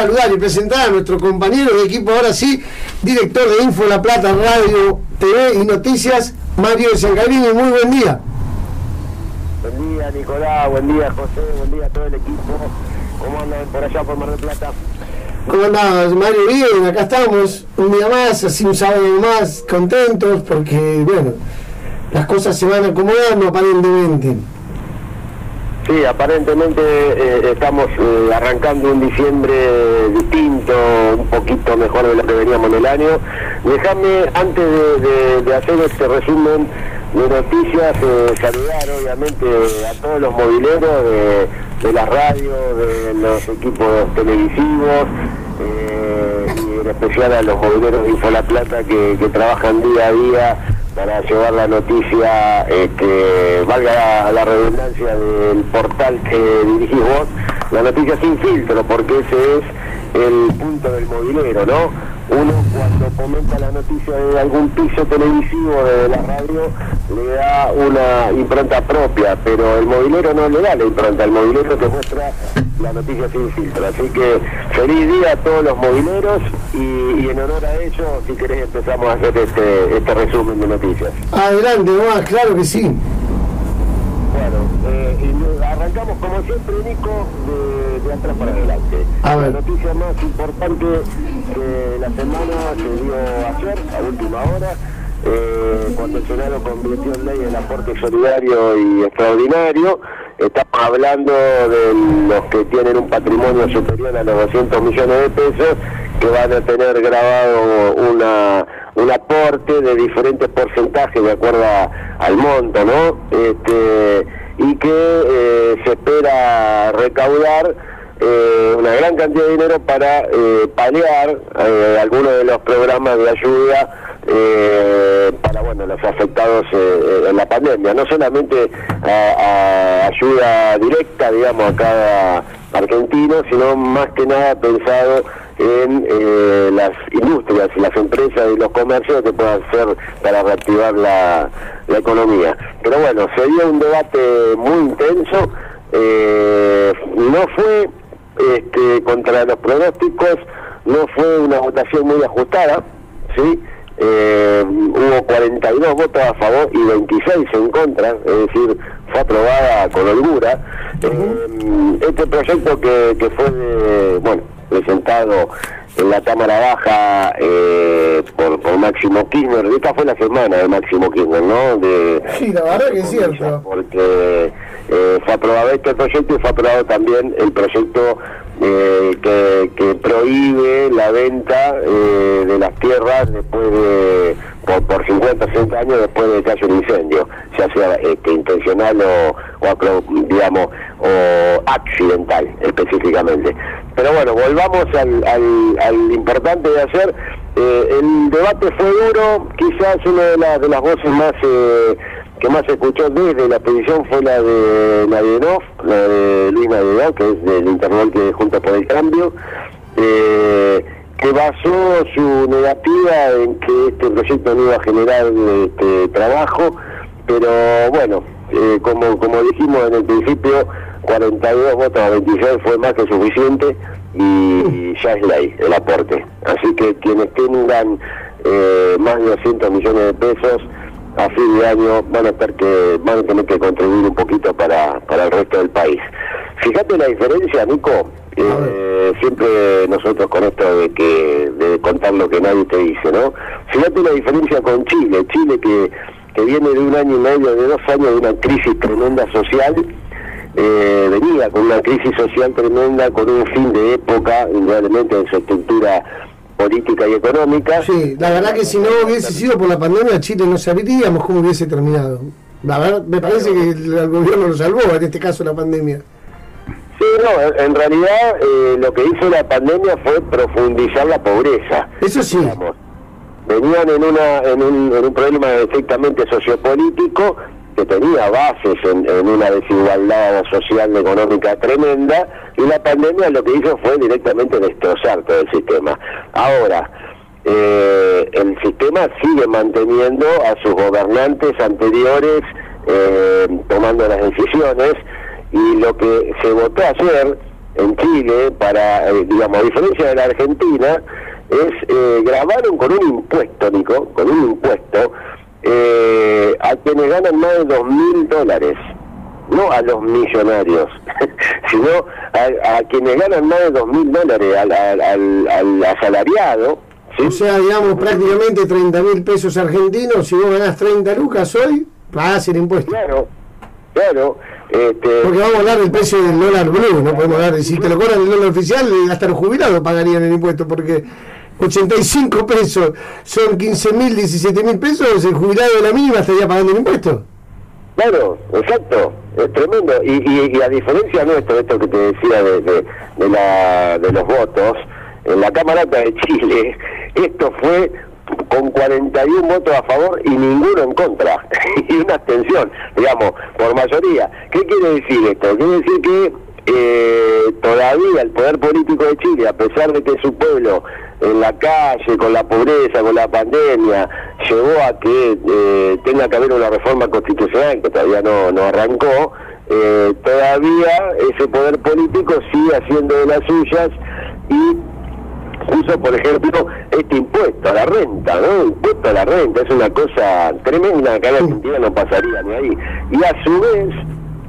saludar y presentar a nuestro compañero de equipo, ahora sí, director de Info La Plata Radio, TV y Noticias, Mario Sangalini. Muy buen día. Buen día, Nicolás. Buen día, José. Buen día a todo el equipo. ¿Cómo andan por allá por Mar del Plata? ¿Cómo andás, Mario? Bien, acá estamos un día más, así un sábado más, contentos porque, bueno, las cosas se van acomodando aparentemente. Sí, aparentemente eh, estamos eh, arrancando un diciembre distinto, un poquito mejor de lo que veníamos en el año. Déjame, antes de, hacer este resumen de noticias, eh, saludar obviamente a todos los mobileros de, la radio, de los equipos televisivos y en especial a los mobileros de Info La Plata que trabajan día a día para llevar la noticia, este, valga la, redundancia del portal que dirigís vos, la noticia sin filtro, porque ese es el punto del movilero, ¿no? Uno cuando comenta la noticia de algún piso televisivo de la radio le da una impronta propia, pero el movilero no le da la impronta, el movilero te muestra la noticia sin filtro. Así que feliz día a todos los movileros y, en honor a ellos, si querés empezamos a hacer este, este resumen de noticias. Adelante, más, claro que sí. Arrancamos como siempre, Nico, de, atrás para adelante. La noticia más importante de la semana se dio ayer, a última hora, eh, cuando el Senado convirtió en ley el aporte solidario y extraordinario. Estamos hablando de los que tienen un patrimonio superior a los 200 millones de pesos, que van a tener grabado una, un aporte de diferentes porcentajes de acuerdo al monto, ¿no? Este, y que eh, se espera recaudar eh, una gran cantidad de dinero para eh, paliar algunos de los programas de ayuda para bueno los afectados en la pandemia, no solamente a, ayuda directa, digamos, a cada argentino, sino más que nada pensado en eh, las industrias, las empresas y los comercios que puedan hacer para reactivar la, economía. Pero bueno, se dio un debate muy intenso, eh, no fue este, contra los pronósticos, no fue una votación muy ajustada, ¿sí? Eh, hubo 42 votos a favor y 26 en contra, es decir, fue aprobada con holgura. este proyecto que, que fue, bueno, presentado en la Cámara Baja eh, por, Máximo Kirchner. Esta fue la semana de Máximo Kirchner, ¿no? De, sí, la verdad que es cierto. Porque eh, fue aprobado este proyecto y fue aprobado también el proyecto eh, que, prohíbe la venta de las tierras después de por, por 50 60 años después de que haya un incendio, ya sea este, intencional o, o, digamos, o accidental específicamente. Pero bueno, volvamos al, importante de hacer. Eh, el debate fue duro, quizás una de, las de las voces más eh, que más se escuchó desde la petición fue la de Nadenov, la de Luis Nadenov, que es del Internet que Junta por el Cambio. Eh, que basó su negativa en que este proyecto no iba a generar este, trabajo, pero bueno, eh, como, como dijimos en el principio, 42 votos a 26 fue más que suficiente y ya es ley el aporte. Así que quienes tengan eh, más de 200 millones de pesos a fin de año van a, tener que, van a tener que contribuir un poquito para, para el resto del país. Fíjate la diferencia, Nico, eh, siempre nosotros con esto de que de contar lo que nadie te dice, ¿no? Fíjate la diferencia con Chile, Chile que, que viene de un año y medio, de dos años de una crisis tremenda social, eh, venía con una crisis social tremenda, con un fin de época, indudablemente en su estructura política y económica. Sí, la verdad que si no hubiese sido por la pandemia, Chile no sabríamos cómo hubiese terminado. La verdad, me parece que el gobierno lo salvó, en este caso la pandemia. Sí, no, en realidad eh, lo que hizo la pandemia fue profundizar la pobreza. Eso sí. Venían en, una, en, un, en un problema estrictamente sociopolítico que tenía bases en, una desigualdad social y económica tremenda y la pandemia lo que hizo fue directamente destrozar todo el sistema. Ahora, eh, el sistema sigue manteniendo a sus gobernantes anteriores eh, tomando las decisiones y lo que se votó ayer en Chile, para, eh, digamos, a diferencia de la Argentina, es eh, grabaron con un impuesto, Nico, con un impuesto, eh, a quienes ganan más de dos mil dólares, no a los millonarios, sino a, quienes ganan más de dos mil dólares, al, al, asalariado. O sea, digamos, prácticamente 30 mil pesos argentinos, si vos ganás 30 lucas hoy, pagás el impuesto. Claro, claro. Este, Porque vamos a hablar del precio del dólar blue, no podemos hablar de si te lo cobran el dólar oficial, hasta los jubilados pagarían el impuesto, porque 85 pesos son 15 mil, 17 mil pesos, el jubilado de la mínima estaría pagando el impuesto. Claro, exacto, es tremendo. Y, y, a diferencia nuestro, esto que te decía de, de, la, de los votos, en la Cámara de Chile, esto fue con 41 votos a favor y ninguno en contra, y una abstención, digamos, por mayoría. ¿Qué quiere decir esto? Quiere decir que eh, todavía el poder político de Chile, a pesar de que su pueblo en la calle, con la pobreza, con la pandemia, llevó a que eh, tenga que haber una reforma constitucional que todavía no, no arrancó, eh, todavía ese poder político sigue haciendo de las suyas y puso, por ejemplo, este impuesto a la renta, ¿no? Impuesto a la renta, es una cosa tremenda que en Argentina no pasaría ni ahí. Y a su vez,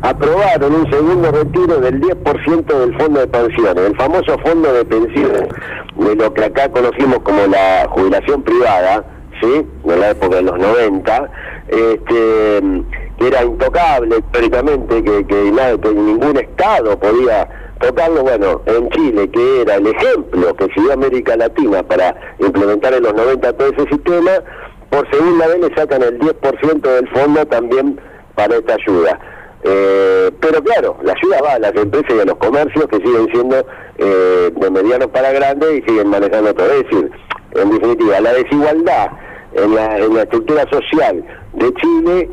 aprobaron un segundo retiro del 10% del fondo de pensiones, el famoso fondo de pensiones, de lo que acá conocimos como la jubilación privada, ¿sí? De la época de los 90, este, que era intocable históricamente, que, nada, que ningún Estado podía tocarlo, bueno, en Chile, que era el ejemplo que siguió América Latina para implementar en los 90 todo ese sistema, por segunda vez le sacan el 10% del fondo también para esta ayuda. Eh, pero claro, la ayuda va a las empresas y a los comercios que siguen siendo eh, de medianos para grandes y siguen manejando todo. Es decir, en definitiva, la desigualdad en la, en la estructura social de Chile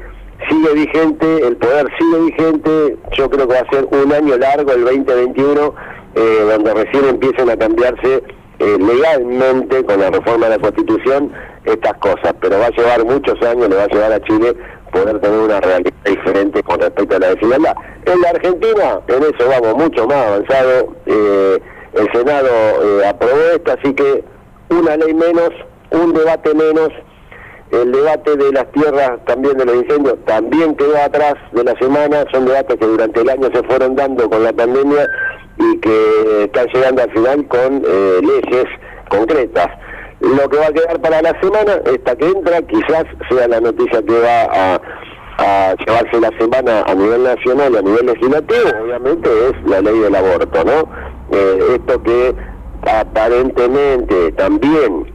sigue vigente, el poder sigue vigente, yo creo que va a ser un año largo, el 2021, eh, donde recién empiecen a cambiarse eh, legalmente con la reforma de la Constitución estas cosas, pero va a llevar muchos años, le va a llevar a Chile poder tener una realidad diferente con respecto a la desigualdad. En la Argentina, en eso vamos mucho más avanzado, eh, el Senado eh, aprobó esto, así que una ley menos, un debate menos, el debate de las tierras también de los incendios también quedó atrás de la semana, son debates que durante el año se fueron dando con la pandemia y que están llegando al final con eh, leyes concretas. Lo que va a quedar para la semana, esta que entra, quizás sea la noticia que va a, llevarse la semana a nivel nacional y a nivel legislativo, obviamente es la ley del aborto, ¿no? Eh, esto que aparentemente también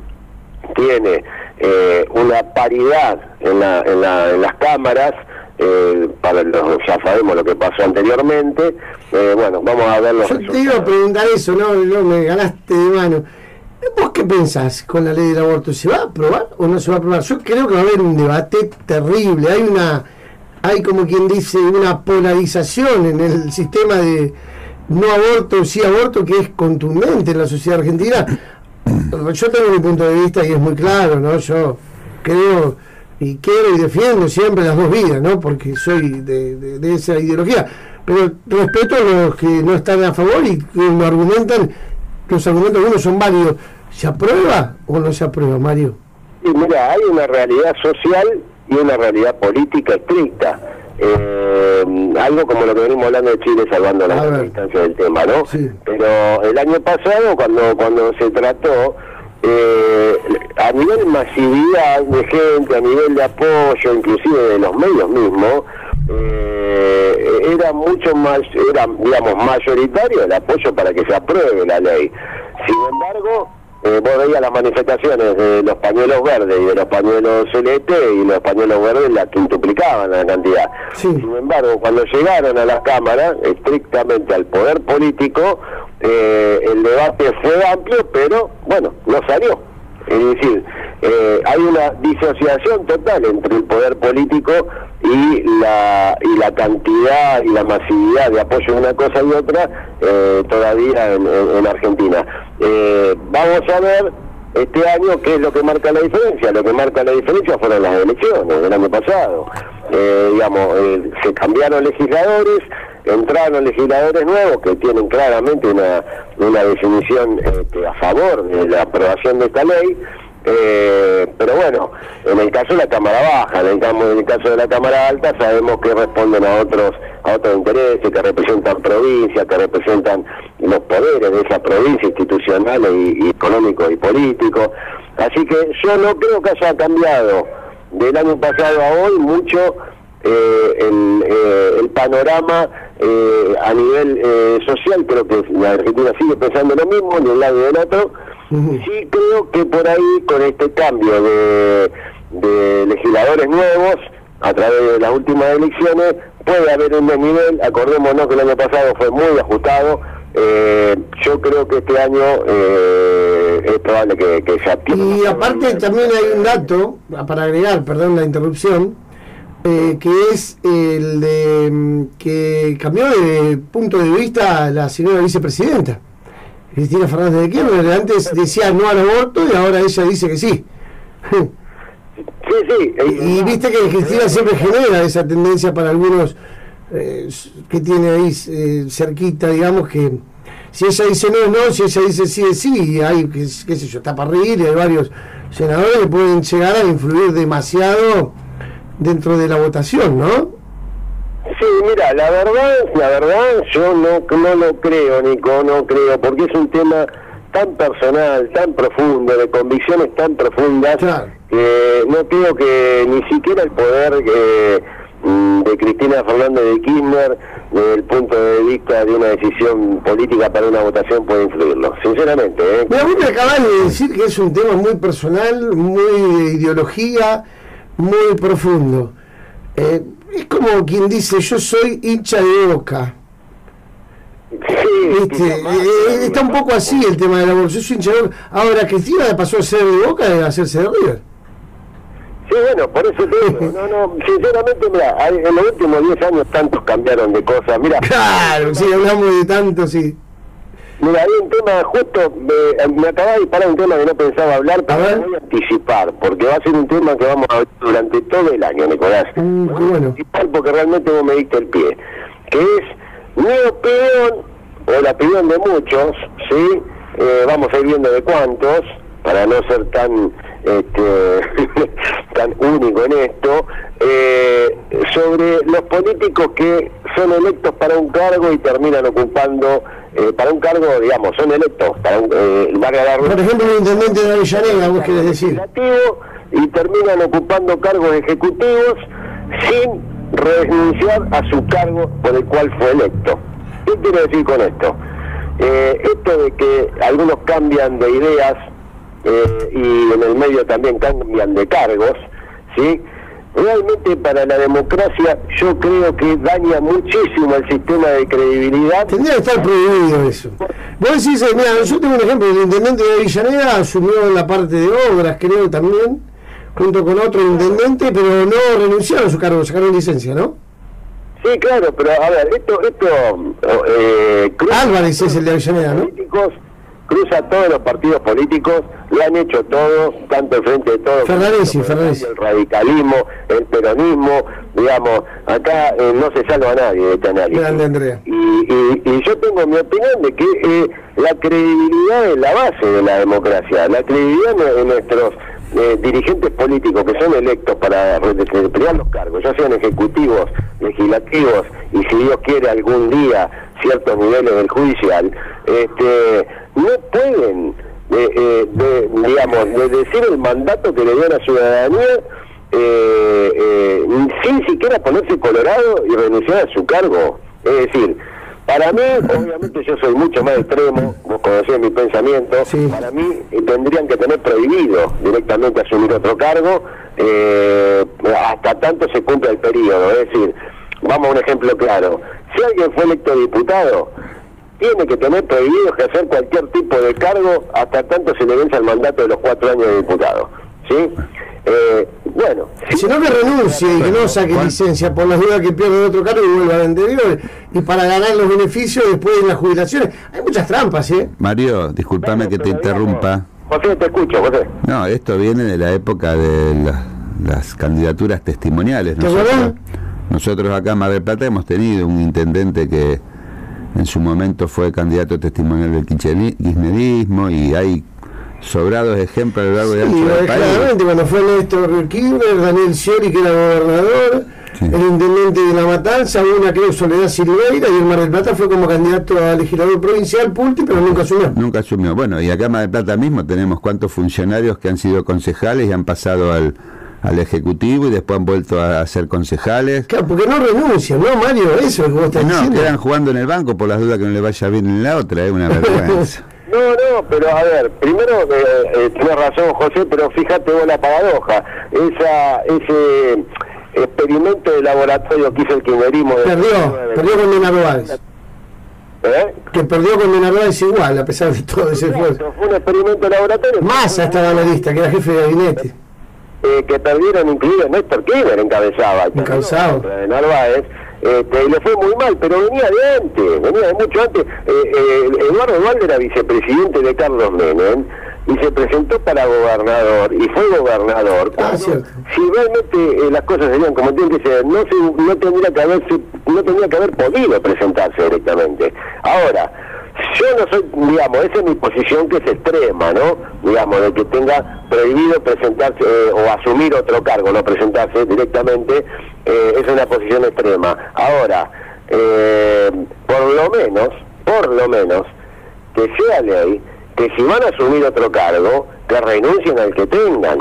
tiene eh, una paridad en, la, en, la, en las cámaras, eh, para los, ya sabemos lo que pasó anteriormente, bueno, vamos a ver los Yo te iba a preguntar eso, ¿no? no me ganaste de mano ¿Vos qué pensás con la ley del aborto? ¿Se va a aprobar o no se va a aprobar? Yo creo que va a haber un debate terrible. Hay una, hay como quien dice, una polarización en el sistema de no aborto, sí aborto, que es contundente en la sociedad argentina. Yo tengo mi punto de vista y es muy claro, ¿no? Yo creo y quiero y defiendo siempre las dos vidas, ¿no? Porque soy de, de esa ideología. Pero respeto a los que no están a favor y que lo argumentan los argumentos algunos son válidos. ¿Se aprueba o no se aprueba, Mario? Sí, mira, hay una realidad social y una realidad política estricta. Eh, algo como lo que venimos hablando de Chile salvando la distancia del tema, ¿no? Pero el año pasado, cuando cuando se trató, eh, a nivel masividad de gente, a nivel de apoyo, inclusive de los medios mismos, eh, era mucho más, era, digamos, mayoritario el apoyo para que se apruebe la ley. Sin embargo, eh, vos veías las manifestaciones de los pañuelos verdes y de los pañuelos celestes y los pañuelos verdes la quintuplicaban la cantidad. Sin embargo, cuando llegaron a las cámaras, estrictamente al poder político, eh, el debate fue amplio, pero bueno, no salió. Es decir, eh, hay una disociación total entre el poder político y la, y la cantidad y la masividad de apoyo de una cosa y otra eh, todavía en, Argentina. Eh, vamos a ver este año qué es lo que marca la diferencia. Lo que marca la diferencia fueron las elecciones del año pasado. digamos, se cambiaron legisladores, entraron legisladores nuevos que tienen claramente una, una definición este, a favor de la aprobación de esta ley, eh, pero bueno, en el caso de la Cámara Baja, en el, en el caso de la Cámara Alta, sabemos que responden a otros a otros intereses, que representan provincias, que representan los poderes de esa provincia institucionales y, económicos y políticos. Así que yo no creo que haya cambiado del año pasado a hoy mucho eh, el, eh, el, panorama eh, a nivel social. Creo que la Argentina sigue pensando lo mismo de un lado y del otro Sí creo que por ahí, con este cambio de, legisladores nuevos, a través de las últimas elecciones, puede haber un desnivel. Acordémonos que el año pasado fue muy ajustado. Eh, yo creo que este año eh, es probable que, que se Y aparte también hay un dato, para agregar, perdón la interrupción, eh, que es el de mm, que cambió de punto de vista la señora vicepresidenta. Cristina Fernández de Kirchner, antes decía no al aborto y ahora ella dice que sí. Sí, sí. Y, viste que Cristina siempre genera esa tendencia para algunos eh, que tiene ahí eh, cerquita, digamos, que si ella dice no, no, si ella dice sí, es sí, y hay, qué, qué sé yo, está para reír, y hay varios senadores que pueden llegar a influir demasiado dentro de la votación, ¿no? Sí, mira, la verdad, la verdad, yo no, no lo creo, Nico, no creo, porque es un tema tan personal, tan profundo, de convicciones tan profundas, que no creo que ni siquiera el poder eh, mm, de Cristina Fernández de Kirchner, desde el punto de vista de una decisión política para una votación, puede influirlo, sinceramente. ¿eh? Mira, vos me acabas de decir que es un tema muy personal, muy de ideología, muy profundo. Eh, es como quien dice, yo soy hincha de boca. Sí, eh, eh, está un poco así el tema de la bolsa. Yo soy hincha de boca. Ahora, Cristina pasó a ser de boca de hacerse de River. Sí, bueno, por eso te digo, no, no, sinceramente, mira, en los últimos 10 años tantos cambiaron de cosas, mira. Claro, sí, hablamos de tanto, sí. Mira, hay un tema, justo, me, me acaba de disparar un tema que no pensaba hablar, pero voy a anticipar, porque va a ser un tema que vamos a ver durante todo el año, Nicolás. Mm, voy a anticipar porque realmente vos me diste el pie, que es mi opinión, o la opinión de muchos, ¿sí? Eh, vamos a ir viendo de cuántos, para no ser tan este, tan único en esto, eh, sobre los políticos que son electos para un cargo y terminan ocupando eh, para un cargo, digamos, son electos para un, eh, Por ejemplo, el intendente de Avellaneda, vos querés decir. Y terminan ocupando cargos ejecutivos sin renunciar a su cargo por el cual fue electo. ¿Qué quiero decir con esto? Eh, esto de que algunos cambian de ideas eh, y en el medio también cambian de cargos, ¿sí? realmente para la democracia yo creo que daña muchísimo el sistema de credibilidad. Tendría que estar prohibido eso. Vos decís, eh, mira, yo tengo un ejemplo, el intendente de Avellaneda asumió la parte de obras, creo también, junto con otro intendente, pero no renunciaron a su cargo, sacaron licencia, ¿no? Sí, claro, pero a ver, esto... esto eh, Álvarez es el de Avellaneda, ¿no? Cruza todos los partidos políticos, lo han hecho todos, tanto el Frente de Todos, el radicalismo, el peronismo, digamos, acá eh, no se salva a nadie de este análisis. Y, yo tengo mi opinión de que eh, la credibilidad es la base de la democracia, la credibilidad de nuestros eh, dirigentes políticos que son electos para desempeñar los cargos, ya sean ejecutivos, legislativos y si Dios quiere algún día ciertos niveles del judicial, este, no pueden, eh, de, digamos, de decir el mandato que le dio a la ciudadanía eh, eh, sin siquiera ponerse colorado y renunciar a su cargo. Es decir, para mí, obviamente yo soy mucho más extremo, vos conocés mi pensamiento, para mí tendrían que tener prohibido directamente asumir otro cargo hasta tanto se cumpla el periodo. Es decir, vamos a un ejemplo claro, si alguien fue electo diputado, tiene que tener prohibido ejercer cualquier tipo de cargo hasta tanto se le vence el mandato de los cuatro años de diputado. ¿Sí? Eh, bueno. Si no que renuncie y que no saque licencia por las dudas que pierde otro cargo y vuelva al anterior y para ganar los beneficios después de las jubilaciones. Hay muchas trampas, ¿eh? Mario, discúlpame que te interrumpa. José, te escucho, José. No, esto viene de la época de las candidaturas testimoniales. ¿no? Nosotros acá en Mar del Plata hemos tenido un intendente que en su momento fue candidato testimonial del kirchnerismo y hay sobrados ejemplos a lo largo de sí, del país. cuando fue Néstor Kirchner, Daniel Scioli, que era gobernador, el intendente de La Matanza, una creo Soledad Silveira, y el Mar del Plata fue como candidato a legislador provincial, Pulti, pero nunca asumió. Nunca asumió. Bueno, y acá en Mar del Plata mismo tenemos cuántos funcionarios que han sido concejales y han pasado al, al Ejecutivo y después han vuelto a ser concejales. Claro, porque no renuncian, ¿no, Mario? Eso es lo que vos estás no, diciendo. quedan jugando en el banco por las dudas que no le vaya bien en la otra, es una vergüenza. No, no, pero a ver, primero eh, eh, tienes razón José, pero fíjate vos la paradoja, esa, ese experimento de laboratorio que hizo el kirchnerismo... Perdió, perdió con Menarváez. ¿Eh? Que perdió con Menarváez igual, a pesar de todo ese esfuerzo. Fue un experimento de laboratorio. Más estaba la lista, que era jefe de gabinete. Eh, que perdieron incluido Néstor Kirchner encabezaba. Encabezado. De Narváez este, y le fue muy mal, pero venía de antes, venía de mucho antes. Eh, eh, Eduardo Valde era vicepresidente de Carlos Menem y se presentó para gobernador y fue gobernador. Ah, si realmente eh, las cosas serían como tienen que ser, no, se, no, tendría que haber, no tendría que haber podido presentarse directamente. Ahora, yo no soy, digamos, esa es mi posición que es extrema, ¿no? Digamos, de que tenga prohibido presentarse o asumir otro cargo, no presentarse directamente, eh, es una posición extrema. Ahora, eh, por lo menos, por lo menos, que sea ley, que si van a asumir otro cargo, que renuncien al que tengan.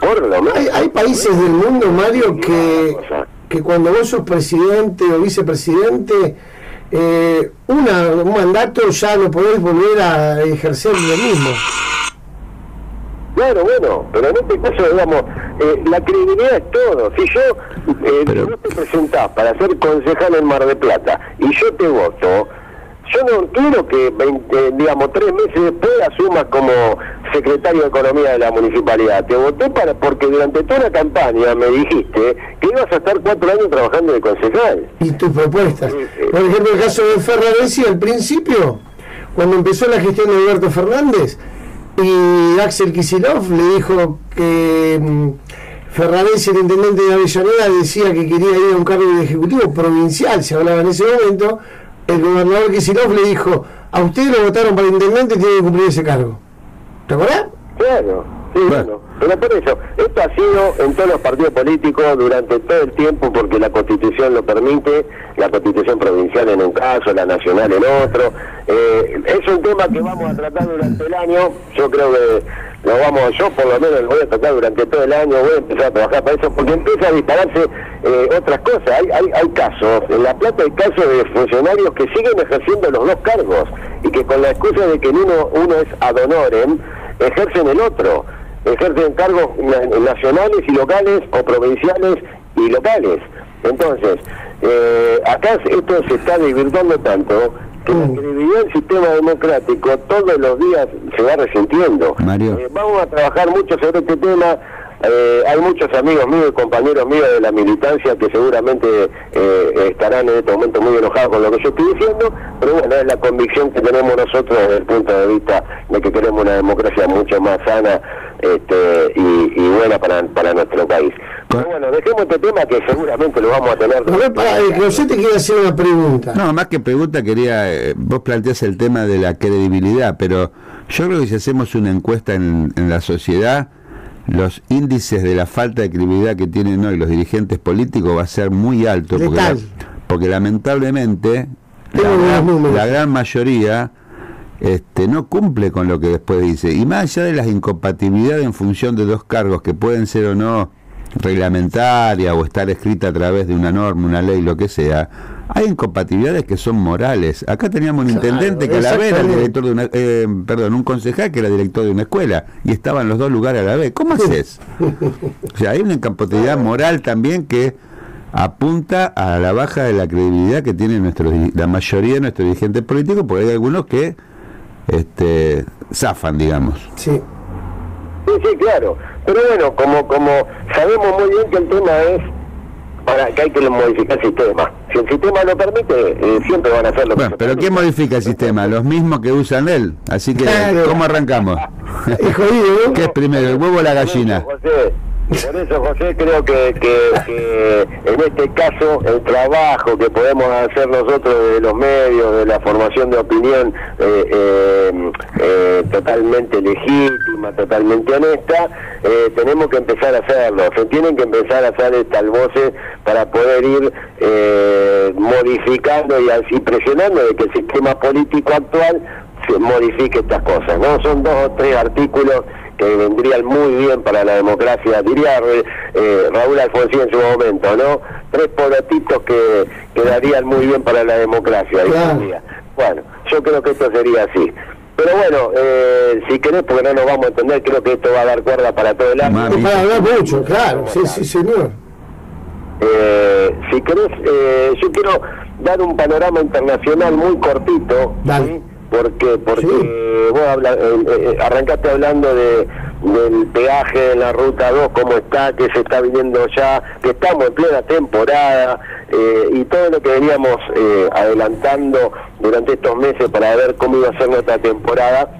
Por lo menos. Hay, países del mundo, Mario, que, que cuando vos sos presidente o vicepresidente, eh, una, un mandato ya no podés volver a ejercer lo mismo. Claro, bueno, pero en este caso, digamos, eh, la credibilidad es todo. Si yo, eh, vos te presentás para ser concejal en Mar de Plata y yo te voto, yo no quiero que, 20, digamos, tres meses después asumas como secretario de Economía de la municipalidad. Te voté para porque durante toda la campaña me dijiste que ibas a estar cuatro años trabajando de concejal. ¿Y tus propuestas? Por ejemplo, el caso de Fernández, al principio, cuando empezó la gestión de Alberto Fernández, y Axel Kisilov le dijo que mm, Fernández, el intendente de Avellaneda, decía que quería ir a un cargo de ejecutivo provincial, se hablaba en ese momento, el gobernador Kisilov le dijo, a ustedes lo votaron para intendente y tiene que cumplir ese cargo. ¿Te acuerdas? Claro, sí, bueno. Pero por eso, esto ha sido en todos los partidos políticos durante todo el tiempo porque la constitución lo permite, la constitución provincial en un caso, la nacional en otro. Eh, es un tema que vamos a tratar durante el año, yo creo que lo vamos, yo por lo menos lo voy a tratar durante todo el año, voy a empezar a trabajar para eso, porque empieza a dispararse eh, otras cosas. Hay, hay, hay casos, en La Plata hay casos de funcionarios que siguen ejerciendo los dos cargos y que con la excusa de que uno, uno es ad honorem, ejercen el otro ejercen cargos nacionales y locales o provinciales y locales. Entonces, eh, acá esto se está divirtiendo tanto que la mm. credibilidad del sistema democrático todos los días se va resintiendo. Eh, vamos a trabajar mucho sobre este tema. Eh, hay muchos amigos míos y compañeros míos de la militancia que seguramente estarán en este momento muy enojados con lo que yo estoy diciendo, pero bueno, es la convicción que tenemos nosotros desde el punto de vista de que queremos una democracia mucho más sana este, y, buena para, para nuestro país. Pero bueno, dejemos este tema que seguramente lo vamos a tener. No, para, José te quiere hacer una pregunta. No, más que pregunta, quería. Eh, vos planteás el tema de la credibilidad, pero yo creo que si hacemos una encuesta en, en la sociedad, los índices de la falta de credibilidad que tienen hoy los dirigentes políticos va a ser muy alto. Porque, porque lamentablemente la gran mayoría este, no cumple con lo que después dice. Y más allá de las incompatibilidades en función de dos cargos que pueden ser o no reglamentarias o estar escrita a través de una norma, una ley, lo que sea, hay incompatibilidades que son morales. Acá teníamos un intendente que a la vez era director de una, eh, perdón, un concejal que era director de una escuela y estaban los dos lugares a la vez. ¿Cómo haces? o sea, hay una incompatibilidad moral también que apunta a la baja de la credibilidad que tiene nuestro, la mayoría de nuestros dirigentes políticos, porque hay algunos que este, zafan, digamos. Sí. Sí, sí, claro. Pero bueno, como, como sabemos muy bien que el tema es para que hay que modificar el sistema. Si el sistema lo permite, eh, siempre van a hacerlo. Bueno, pero ¿quién modifica el sistema? Los mismos que usan él. Así que, ¿cómo arrancamos? es jodido, ¿Qué es primero, el huevo o la gallina? Por eso, José, creo que, que, en este caso el trabajo que podemos hacer nosotros de los medios, de la formación de opinión eh, eh, eh, totalmente legítima, totalmente honesta, tenemos que empezar a hacerlo. Se tienen que empezar a hacer estas voces para poder ir modificando y así presionando de que el sistema político actual se modifique estas cosas. No son dos o tres artículos que vendrían muy bien para la democracia, diría eh, Raúl Alfonsín en su momento, ¿no? Tres porotitos que quedarían muy bien para la democracia. Bueno, yo creo que esto sería así. Pero bueno, eh, si querés, porque no nos vamos a entender, creo que esto va a dar cuerda para todo el año. Para hablar mucho, claro, sí, sí, señor. Eh, si querés, eh, yo quiero dar un panorama internacional muy cortito. ¿sí? ¿Por qué? Porque vos habla, eh, eh, arrancaste hablando de, del peaje en la ruta 2, cómo está, que se está viniendo ya, que estamos en plena temporada eh, y todo lo que veníamos adelantando durante estos meses para ver cómo iba a ser nuestra temporada,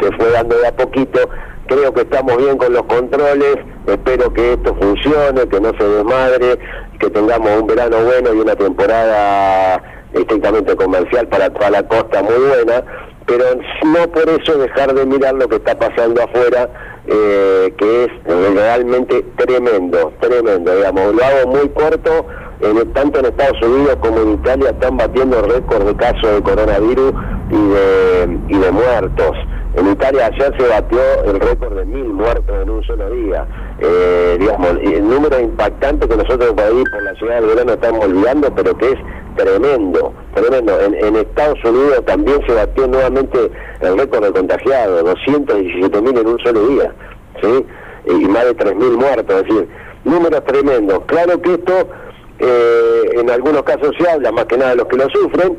se fue dando de a poquito. Creo que estamos bien con los controles, espero que esto funcione, que no se desmadre, que tengamos un verano bueno y una temporada estrictamente comercial para toda la costa muy buena, pero no por eso dejar de mirar lo que está pasando afuera, eh, que es realmente tremendo, tremendo, digamos, lo hago muy corto, en, tanto en Estados Unidos como en Italia están batiendo récord de casos de coronavirus y de, y de muertos. En Italia ayer se batió el récord de mil muertos en un solo día. Eh, digamos, el número impactante que nosotros por ahí, por la ciudad del verano, estamos olvidando, pero que es tremendo, tremendo. En, Estados Unidos también se batió nuevamente el récord de contagiados, 217 mil en un solo día, ¿sí? Y más de 3 mil muertos, es decir, números tremendos. Claro que esto eh, en algunos casos se habla más que nada de los que lo sufren,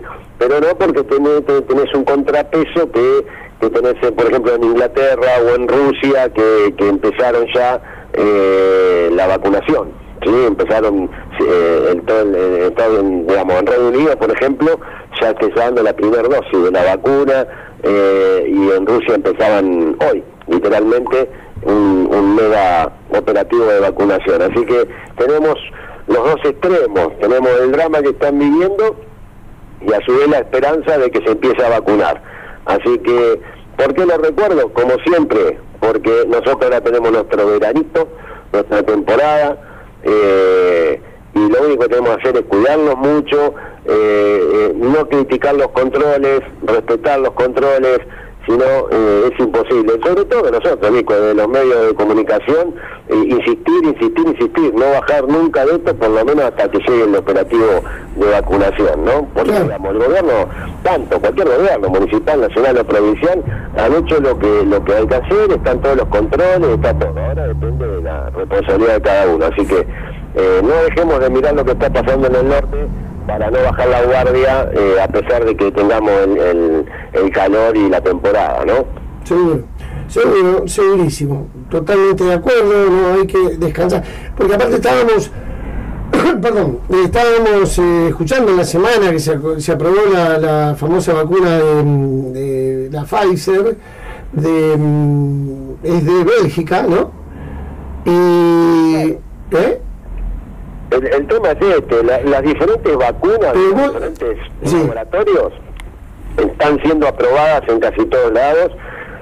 pero no porque tenés, tenés un contrapeso que, que tenés, eh, por ejemplo, en Inglaterra o en Rusia, que, que empezaron ya eh, la vacunación. Sí, empezaron eh, en todo el, digamos, en Reino Unido, por ejemplo, ya que dando la primera dosis de la vacuna eh, y en Rusia empezaban hoy, literalmente, un, un mega operativo de vacunación. Así que tenemos los dos extremos, tenemos el drama que están viviendo y a su vez la esperanza de que se empiece a vacunar. Así que, ¿por qué lo recuerdo? Como siempre, porque nosotros ahora tenemos nuestro veranito, nuestra temporada, eh, y lo único que tenemos que hacer es cuidarnos mucho, eh, eh, no criticar los controles, respetar los controles, sino eh, es imposible. Sobre todo nosotros, Nico, de los medios de comunicación, insistir, insistir, insistir, no bajar nunca de esto, por lo menos hasta que llegue el operativo de vacunación, ¿no? Porque, digamos, el gobierno, tanto, cualquier gobierno, municipal, nacional o provincial, han hecho lo que, lo que hay que hacer, están todos los controles, está todo. Ahora depende de la responsabilidad de cada uno. Así que eh, no dejemos de mirar lo que está pasando en el norte para no bajar la guardia eh, a pesar de que tengamos el, el, calor y la temporada, ¿no? Seguro, seguro, segurísimo, totalmente de acuerdo, no hay que descansar, porque aparte estábamos, perdón, estábamos eh, escuchando en la semana que se, se aprobó la, la, famosa vacuna de, la Pfizer, de, mm, es de Bélgica, ¿no? Y... ¿eh? El, tema es este, las diferentes vacunas de los diferentes laboratorios están siendo aprobadas en casi todos lados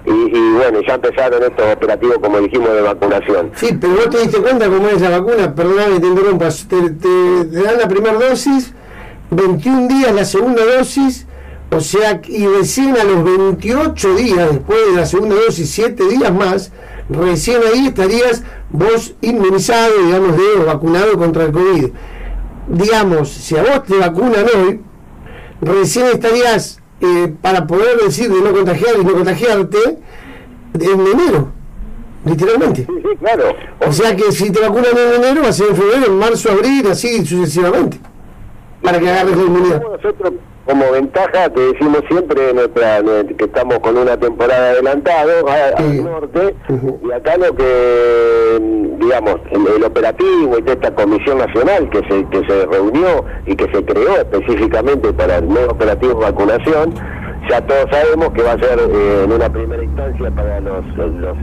y, bueno, ya empezaron estos operativos, como dijimos, de vacunación. Sí, pero vos te diste cuenta cómo es la vacuna, perdóname, te interrumpas, te, te, dan la primera dosis, 21 días la segunda dosis, o sea, y recién a los 28 días después de la segunda dosis, 7 días más, recién ahí estarías vos inmunizado, digamos, de vacunado contra el COVID. Digamos, si a vos te vacunan hoy, recién estarías eh, para poder decir de no contagiar y no contagiarte en enero, literalmente. Sí, sí, claro. O sea que si te vacunan en enero, va a ser en febrero, en marzo, abril, así sucesivamente, para que agarres la inmunidad como ventaja que decimos siempre nuestra que estamos con una temporada adelantada al norte y acá lo que digamos el, operativo y esta comisión nacional que se que se reunió y que se creó específicamente para el nuevo operativo de vacunación ya todos sabemos que va a ser eh, en una primera instancia para los,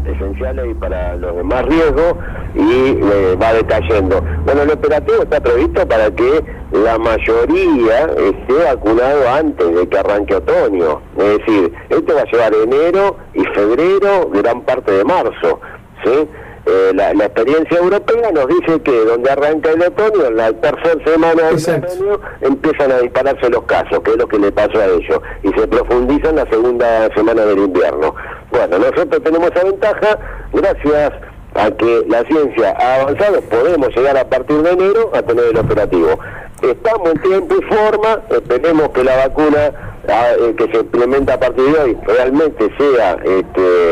esenciales y para los de más riesgo y eh, va decayendo. Bueno, el operativo está previsto para que la mayoría esté vacunado antes de que arranque otoño. Es decir, esto va a llevar enero y febrero, gran parte de marzo. ¿sí? Eh, la, experiencia europea nos dice que donde arranca el otoño, en la tercera semana del otoño, empiezan a dispararse los casos, que es lo que le pasó a ellos, y se profundiza en la segunda semana del invierno. Bueno, nosotros tenemos esa ventaja gracias a que la ciencia ha avanzado, podemos llegar a partir de enero a tener el operativo. Estamos en tiempo y forma, esperemos que la vacuna ah, eh, que se implementa a partir de hoy realmente sea... este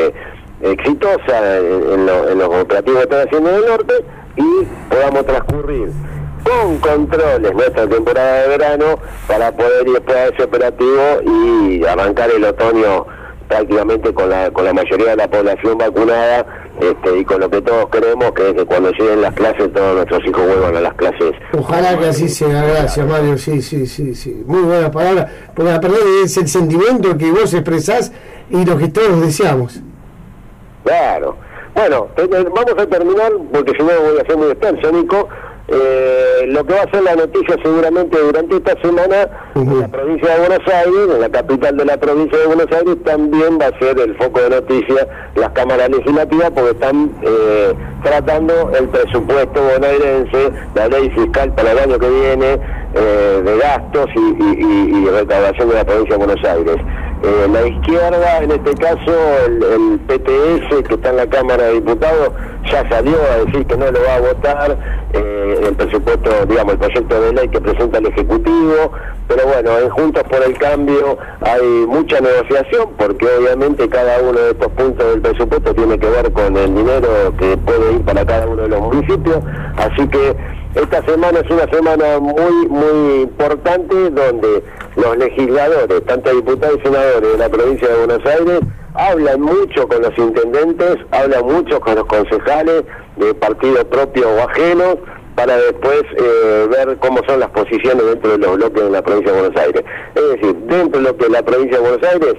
exitosa en, los operativos que están haciendo en el norte y podamos transcurrir con controles nuestra temporada de verano para poder ir después a ese operativo y arrancar el otoño prácticamente con la, con la mayoría de la población vacunada este, y con lo que todos queremos que es que cuando lleguen las clases todos nuestros hijos vuelvan a las clases. Ojalá que así sea, gracias Mario, sí, sí, sí, sí, muy buenas palabras, porque la verdad es el sentimiento que vos expresás y lo que todos deseamos. Claro. Bueno, vamos a terminar, porque si no voy a ser muy extenso, Nico. Eh, lo que va a ser la noticia seguramente durante esta semana en la provincia de Buenos Aires, en la capital de la provincia de Buenos Aires, también va a ser el foco de noticias las cámaras legislativas porque están eh, tratando el presupuesto bonaerense, la ley fiscal para el año que viene, eh, de gastos y, y recaudación de la provincia de Buenos Aires. Eh, la izquierda, en este caso el, PTS que está en la Cámara de Diputados, ya salió a decir que no lo va a votar eh, el presupuesto, digamos, el proyecto de ley que presenta el Ejecutivo, pero bueno, en Juntos por el Cambio hay mucha negociación porque obviamente cada uno de estos puntos del presupuesto tiene que ver con el dinero que puede ir para cada uno de los municipios, así que esta semana es una semana muy, muy importante donde los legisladores, tanto diputados y senadores de la provincia de Buenos Aires, hablan mucho con los intendentes, hablan mucho con los concejales de partidos propios o ajenos, para después eh, ver cómo son las posiciones dentro de los bloques de la provincia de Buenos Aires. Es decir, dentro de lo que la provincia de Buenos Aires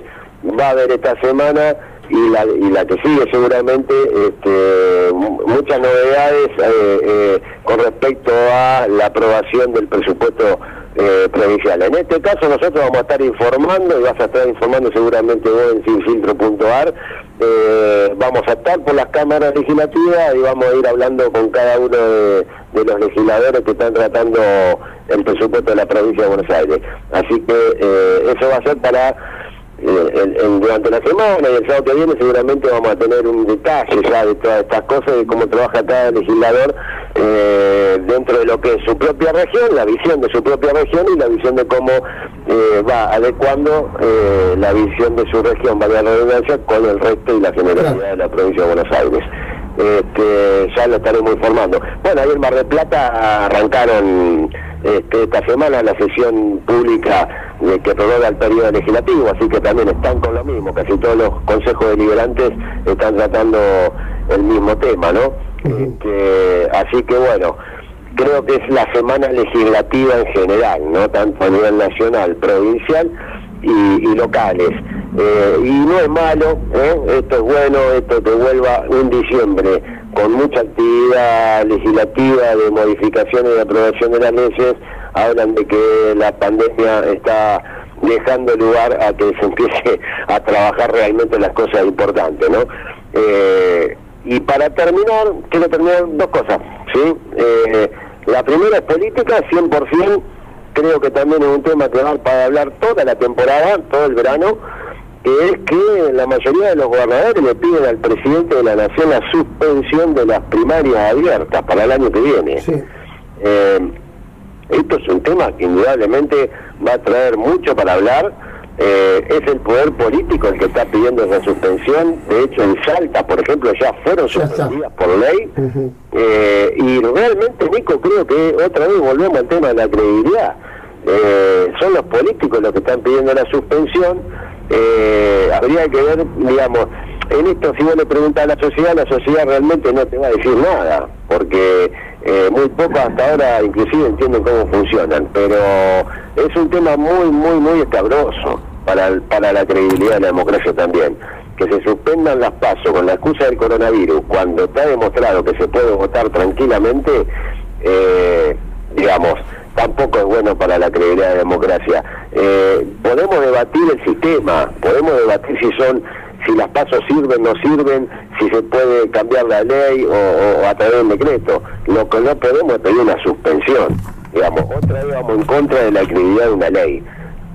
va a haber esta semana y la, y la que sigue seguramente este, muchas novedades eh, eh, con respecto a la aprobación del presupuesto eh, provincial. En este caso nosotros vamos a estar informando y vas a estar informando seguramente vos en sinfiltro.ar. vamos a estar por las cámaras legislativas y vamos a ir hablando con cada uno de, de los legisladores que están tratando el presupuesto de la provincia de Buenos Aires. Así que eso va a ser para eh, durante la semana y el sábado que viene seguramente vamos a tener un detalle ya de todas estas cosas, de cómo trabaja cada legislador eh, dentro de lo que es su propia región, la visión de su propia región y la visión de cómo eh, va adecuando la visión de su región, valga la redundancia, con el resto y la generalidad de la provincia de Buenos Aires. Este, ya lo estaremos informando. Bueno, ahí en Mar del Plata arrancaron este, esta semana la sesión pública de que prorroga el periodo legislativo, así que también están con lo mismo, casi todos los consejos deliberantes están tratando el mismo tema, ¿no? Este, así que bueno, creo que es la semana legislativa en general, ¿no? Tanto a nivel nacional, provincial y, locales. Eh, y no es malo, ¿eh? esto es bueno, esto que vuelva un diciembre con mucha actividad legislativa de modificación y de aprobación de las leyes, hablan de que la pandemia está dejando lugar a que se empiece a trabajar realmente las cosas importantes, ¿no? Eh, y para terminar, quiero terminar dos cosas, ¿sí? la primera es política, 100%, creo que también es un tema que va para hablar toda la temporada, todo el verano, que es que la mayoría de los gobernadores le piden al presidente de la nación la suspensión de las primarias abiertas para el año que viene. Eh, esto es un tema que indudablemente va a traer mucho para hablar. Eh, es el poder político el que está pidiendo esa suspensión. De hecho, en Salta, por ejemplo, ya fueron suspendidas por ley. Eh, y realmente, Nico, creo que otra vez volvemos al tema de la credibilidad. Eh, son los políticos los que están pidiendo la suspensión. habría que ver, digamos, en esto si vos le preguntas a la sociedad, la sociedad realmente no te va a decir nada, porque muy pocos hasta ahora inclusive entienden cómo funcionan, pero es un tema muy, muy, muy escabroso para, para la credibilidad de la democracia también. Que se suspendan las pasos con la excusa del coronavirus, cuando está demostrado que se puede votar tranquilamente, eh, digamos, tampoco es bueno para la credibilidad de la democracia. Eh, podemos debatir el sistema, podemos debatir si son si las pasos sirven, no sirven, si se puede cambiar la ley o, a través del decreto. Lo que no podemos es pedir una suspensión. Digamos, otra vez vamos en contra de la credibilidad de una ley.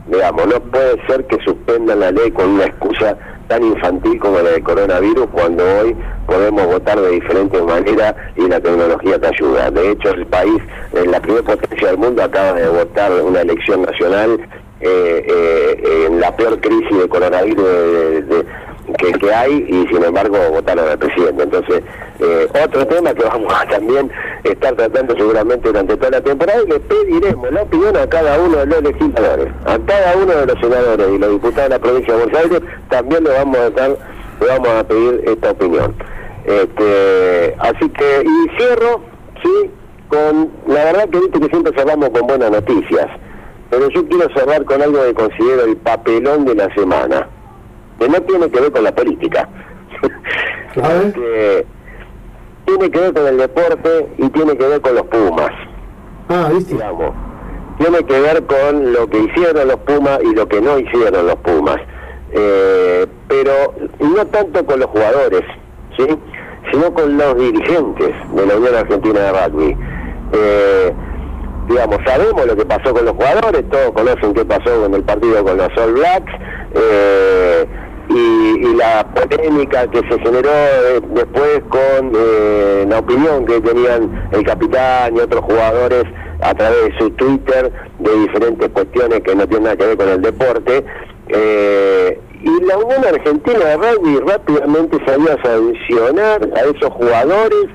Digamos, no puede ser que suspendan la ley con una excusa tan infantil como la del coronavirus cuando hoy podemos votar de diferentes maneras y la tecnología te ayuda. De hecho, el país, en la primera potencia del mundo, acaba de votar una elección nacional eh, eh, en la peor crisis de coronavirus de, que, que, hay y sin embargo votaron al presidente. Entonces, eh, otro tema que vamos a también estar tratando seguramente durante toda la temporada y le pediremos la opinión a cada uno de los legisladores, a cada uno de los senadores y los diputados de la provincia de Buenos Aires, también le vamos a estar, le vamos a pedir esta opinión. Este, así que, y cierro, sí, con, la verdad que viste que siempre cerramos con buenas noticias, pero yo quiero cerrar con algo que considero el papelón de la semana que no tiene que ver con la política. que tiene que ver con el deporte y tiene que ver con los Pumas. Ah, ¿viste? Digamos, tiene que ver con lo que hicieron los Pumas y lo que no hicieron los Pumas. Eh, pero no tanto con los jugadores, ¿sí? sino con los dirigentes de la Unión Argentina de Rugby. Eh, digamos, sabemos lo que pasó con los jugadores, todos conocen qué pasó en el partido con los All Blacks. Eh, y, la polémica que se generó eh, después con eh, la opinión que tenían el capitán y otros jugadores a través de su Twitter de diferentes cuestiones que no tienen nada que ver con el deporte. Eh, y la Unión Argentina de Rugby rápidamente salió a sancionar a esos jugadores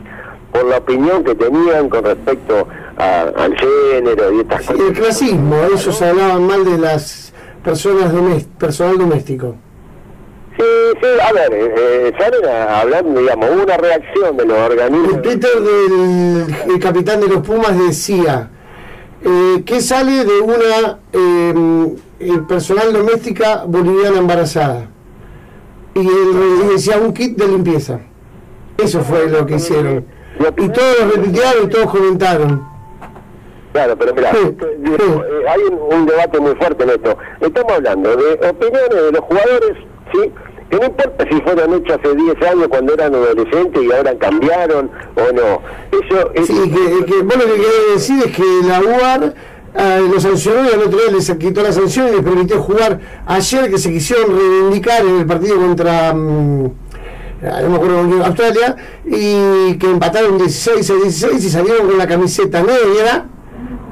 por la opinión que tenían con respecto al género y estas cosas. El clasismo, ellos hablaban mal de las personas personal doméstico. Sí, sí, a ver, eh, salen hablando, digamos, una reacción de los organismos. El Twitter del capitán de los Pumas decía eh, que sale de una eh, personal doméstica boliviana embarazada. Y, él decía un kit de limpieza. Eso fue lo que hicieron. Y todos lo repitieron y todos comentaron. Claro, pero mira, eh, hay un, un, debate muy fuerte en esto. Estamos hablando de opiniones de los jugadores, ¿sí? Que no importa si fueron hechos hace 10 años cuando eran adolescentes y ahora cambiaron o no. Eso es... Sí, que, que, vos lo que querés decir es que la UAR lo sancionó y al otro día les quitó la sanción y les permitió jugar ayer que se quisieron reivindicar en el partido contra... Mm, ah, no me acuerdo Australia, y que empataron 16 a 16 y salieron con la camiseta negra,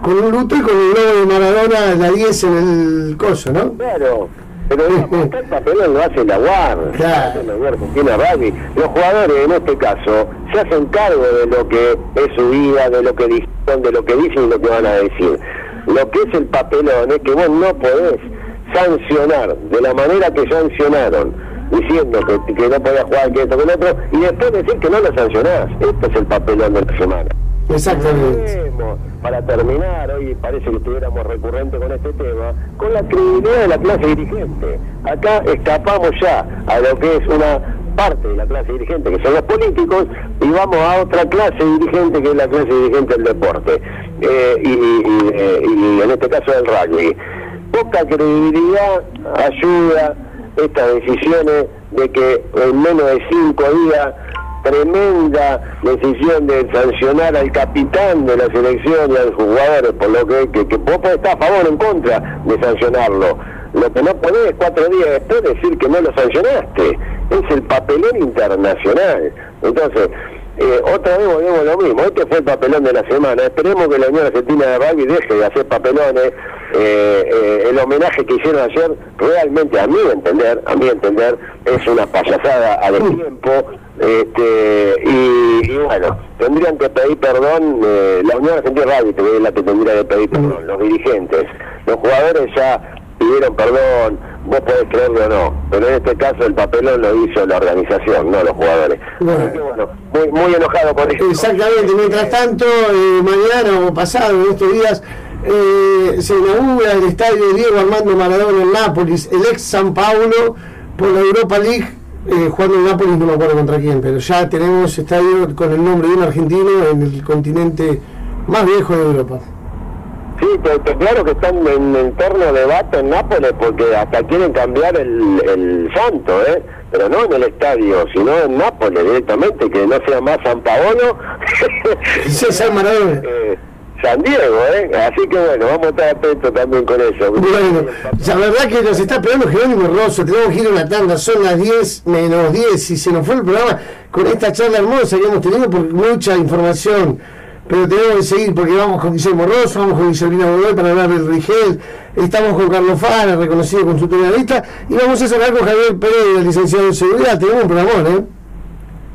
con un luto y con el logo de Maradona, la 10 en el coso, ¿no? Claro. Pero el papel lo hace la UAR, claro. la Argentina Rugby. Los jugadores en este caso se hacen cargo de lo que es su vida, de lo que dicen, de lo que dicen y lo que van a decir. Lo que es el papelón es que vos no podés sancionar de la manera que sancionaron, diciendo que, que no podía jugar que esto que el otro, y después decir que no lo sancionás. Esto es el papelón de la semana. Exactamente. Para terminar, hoy parece que estuviéramos recurrente con este tema, con la credibilidad de la clase dirigente. Acá escapamos ya a lo que es una parte de la clase dirigente, que son los políticos, y vamos a otra clase dirigente, que es la clase dirigente del deporte, eh, eh, y, en este caso del rugby. Poca credibilidad ayuda estas decisiones de que en menos de cinco días tremenda decisión de sancionar al capitán de la selección y a los jugadores, por lo que, que, que vos podés estar a favor o en contra de sancionarlo. Lo que no podés cuatro días después decir que no lo sancionaste. Es el papelón internacional. Entonces, eh, otra vez volvemos a lo mismo. Este fue el papelón de la semana. Esperemos que la Unión Argentina de Rugby deje de hacer papelones. Eh, eh, el homenaje que hicieron ayer, realmente, a mi entender, a mi entender, es una payasada al tiempo. Este, y, bueno, tendrían que pedir perdón, la Unión Argentina Rugby es la que tendría que pedir perdón, los dirigentes. Los jugadores ya pidieron perdón, vos podés creerlo o no, pero en este caso el papelón lo hizo la organización, no los jugadores. Bueno, muy, muy enojado por eso. Exactamente, mientras tanto, eh, mañana o pasado, en estos días, eh, se inaugura el estadio Diego Armando Maradona en Nápoles, el ex San Paulo por la Europa League, eh, jugando en Nápoles, no me acuerdo contra quién, pero ya tenemos estadio con el nombre de un argentino en el continente más viejo de Europa. Sí, pero, claro que están en entorno de debate en Nápoles porque hasta quieren cambiar el, el santo, ¿eh? pero no en el estadio, sino en Nápoles directamente, que no sea más San Paolo. César Maradona. Eh, San Diego, ¿eh? Así que bueno, vamos a estar atentos también con eso. Bueno, la verdad que nos está pegando Jerónimo Rosso, tenemos que ir a una tanda, son las 10 menos 10 y se nos fue el programa con esta charla hermosa que hemos tenido por mucha información. Pero tenemos que seguir porque vamos con Guillermo Rosso, vamos con Guillermina Godoy para hablar del Rigel, estamos con Carlos Fara, reconocido consultor analista, y vamos a cerrar con Javier Pérez, licenciado en seguridad. Tenemos un programa, ¿eh?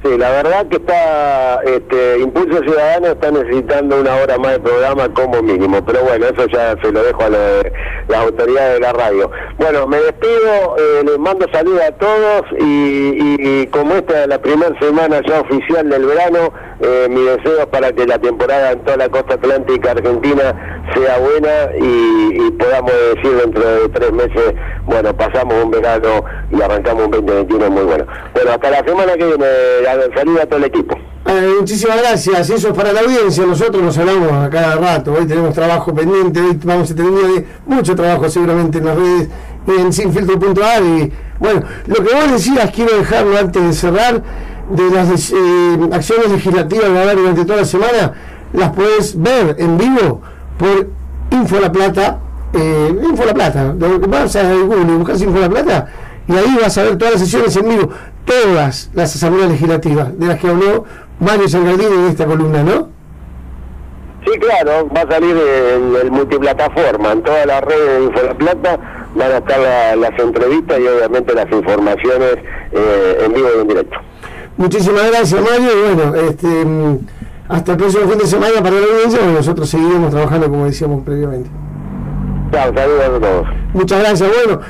Sí, la verdad que está, este, Impulso Ciudadano está necesitando una hora más de programa como mínimo, pero bueno, eso ya se lo dejo a las autoridades de la radio. Bueno, me despido, eh, les mando saludos a todos y, como esta es la primera semana ya oficial del verano, eh, mi deseo es para que la temporada en toda la costa atlántica argentina sea buena y, podamos decir dentro de tres meses, bueno, pasamos un verano y arrancamos un 2021 muy bueno. Bueno, hasta la semana que viene saludo a todo el equipo. Eh, muchísimas gracias, eso es para la audiencia, nosotros nos hablamos a cada rato, hoy tenemos trabajo pendiente, vamos a tener mucho trabajo seguramente en las redes y en sinfiltro.ar y bueno, lo que vos decías quiero dejarlo antes de cerrar, de las eh, acciones legislativas va a durante toda la semana, las puedes ver en vivo por Info La Plata, eh, Info La Plata, vas a Google y buscas Info La Plata y ahí vas a ver todas las sesiones en vivo todas las asambleas legislativas de las que habló Mario Sangardini en esta columna, ¿no? Sí, claro, va a salir en el multiplataforma, en todas las redes de Info Plata van a estar las entrevistas y obviamente las informaciones eh, en vivo y en directo. Muchísimas gracias Mario y bueno, este, mm, hasta el próximo fin de semana para la audiencia, nosotros seguiremos trabajando como decíamos previamente. Chao, saludos a todos. Muchas gracias, bueno.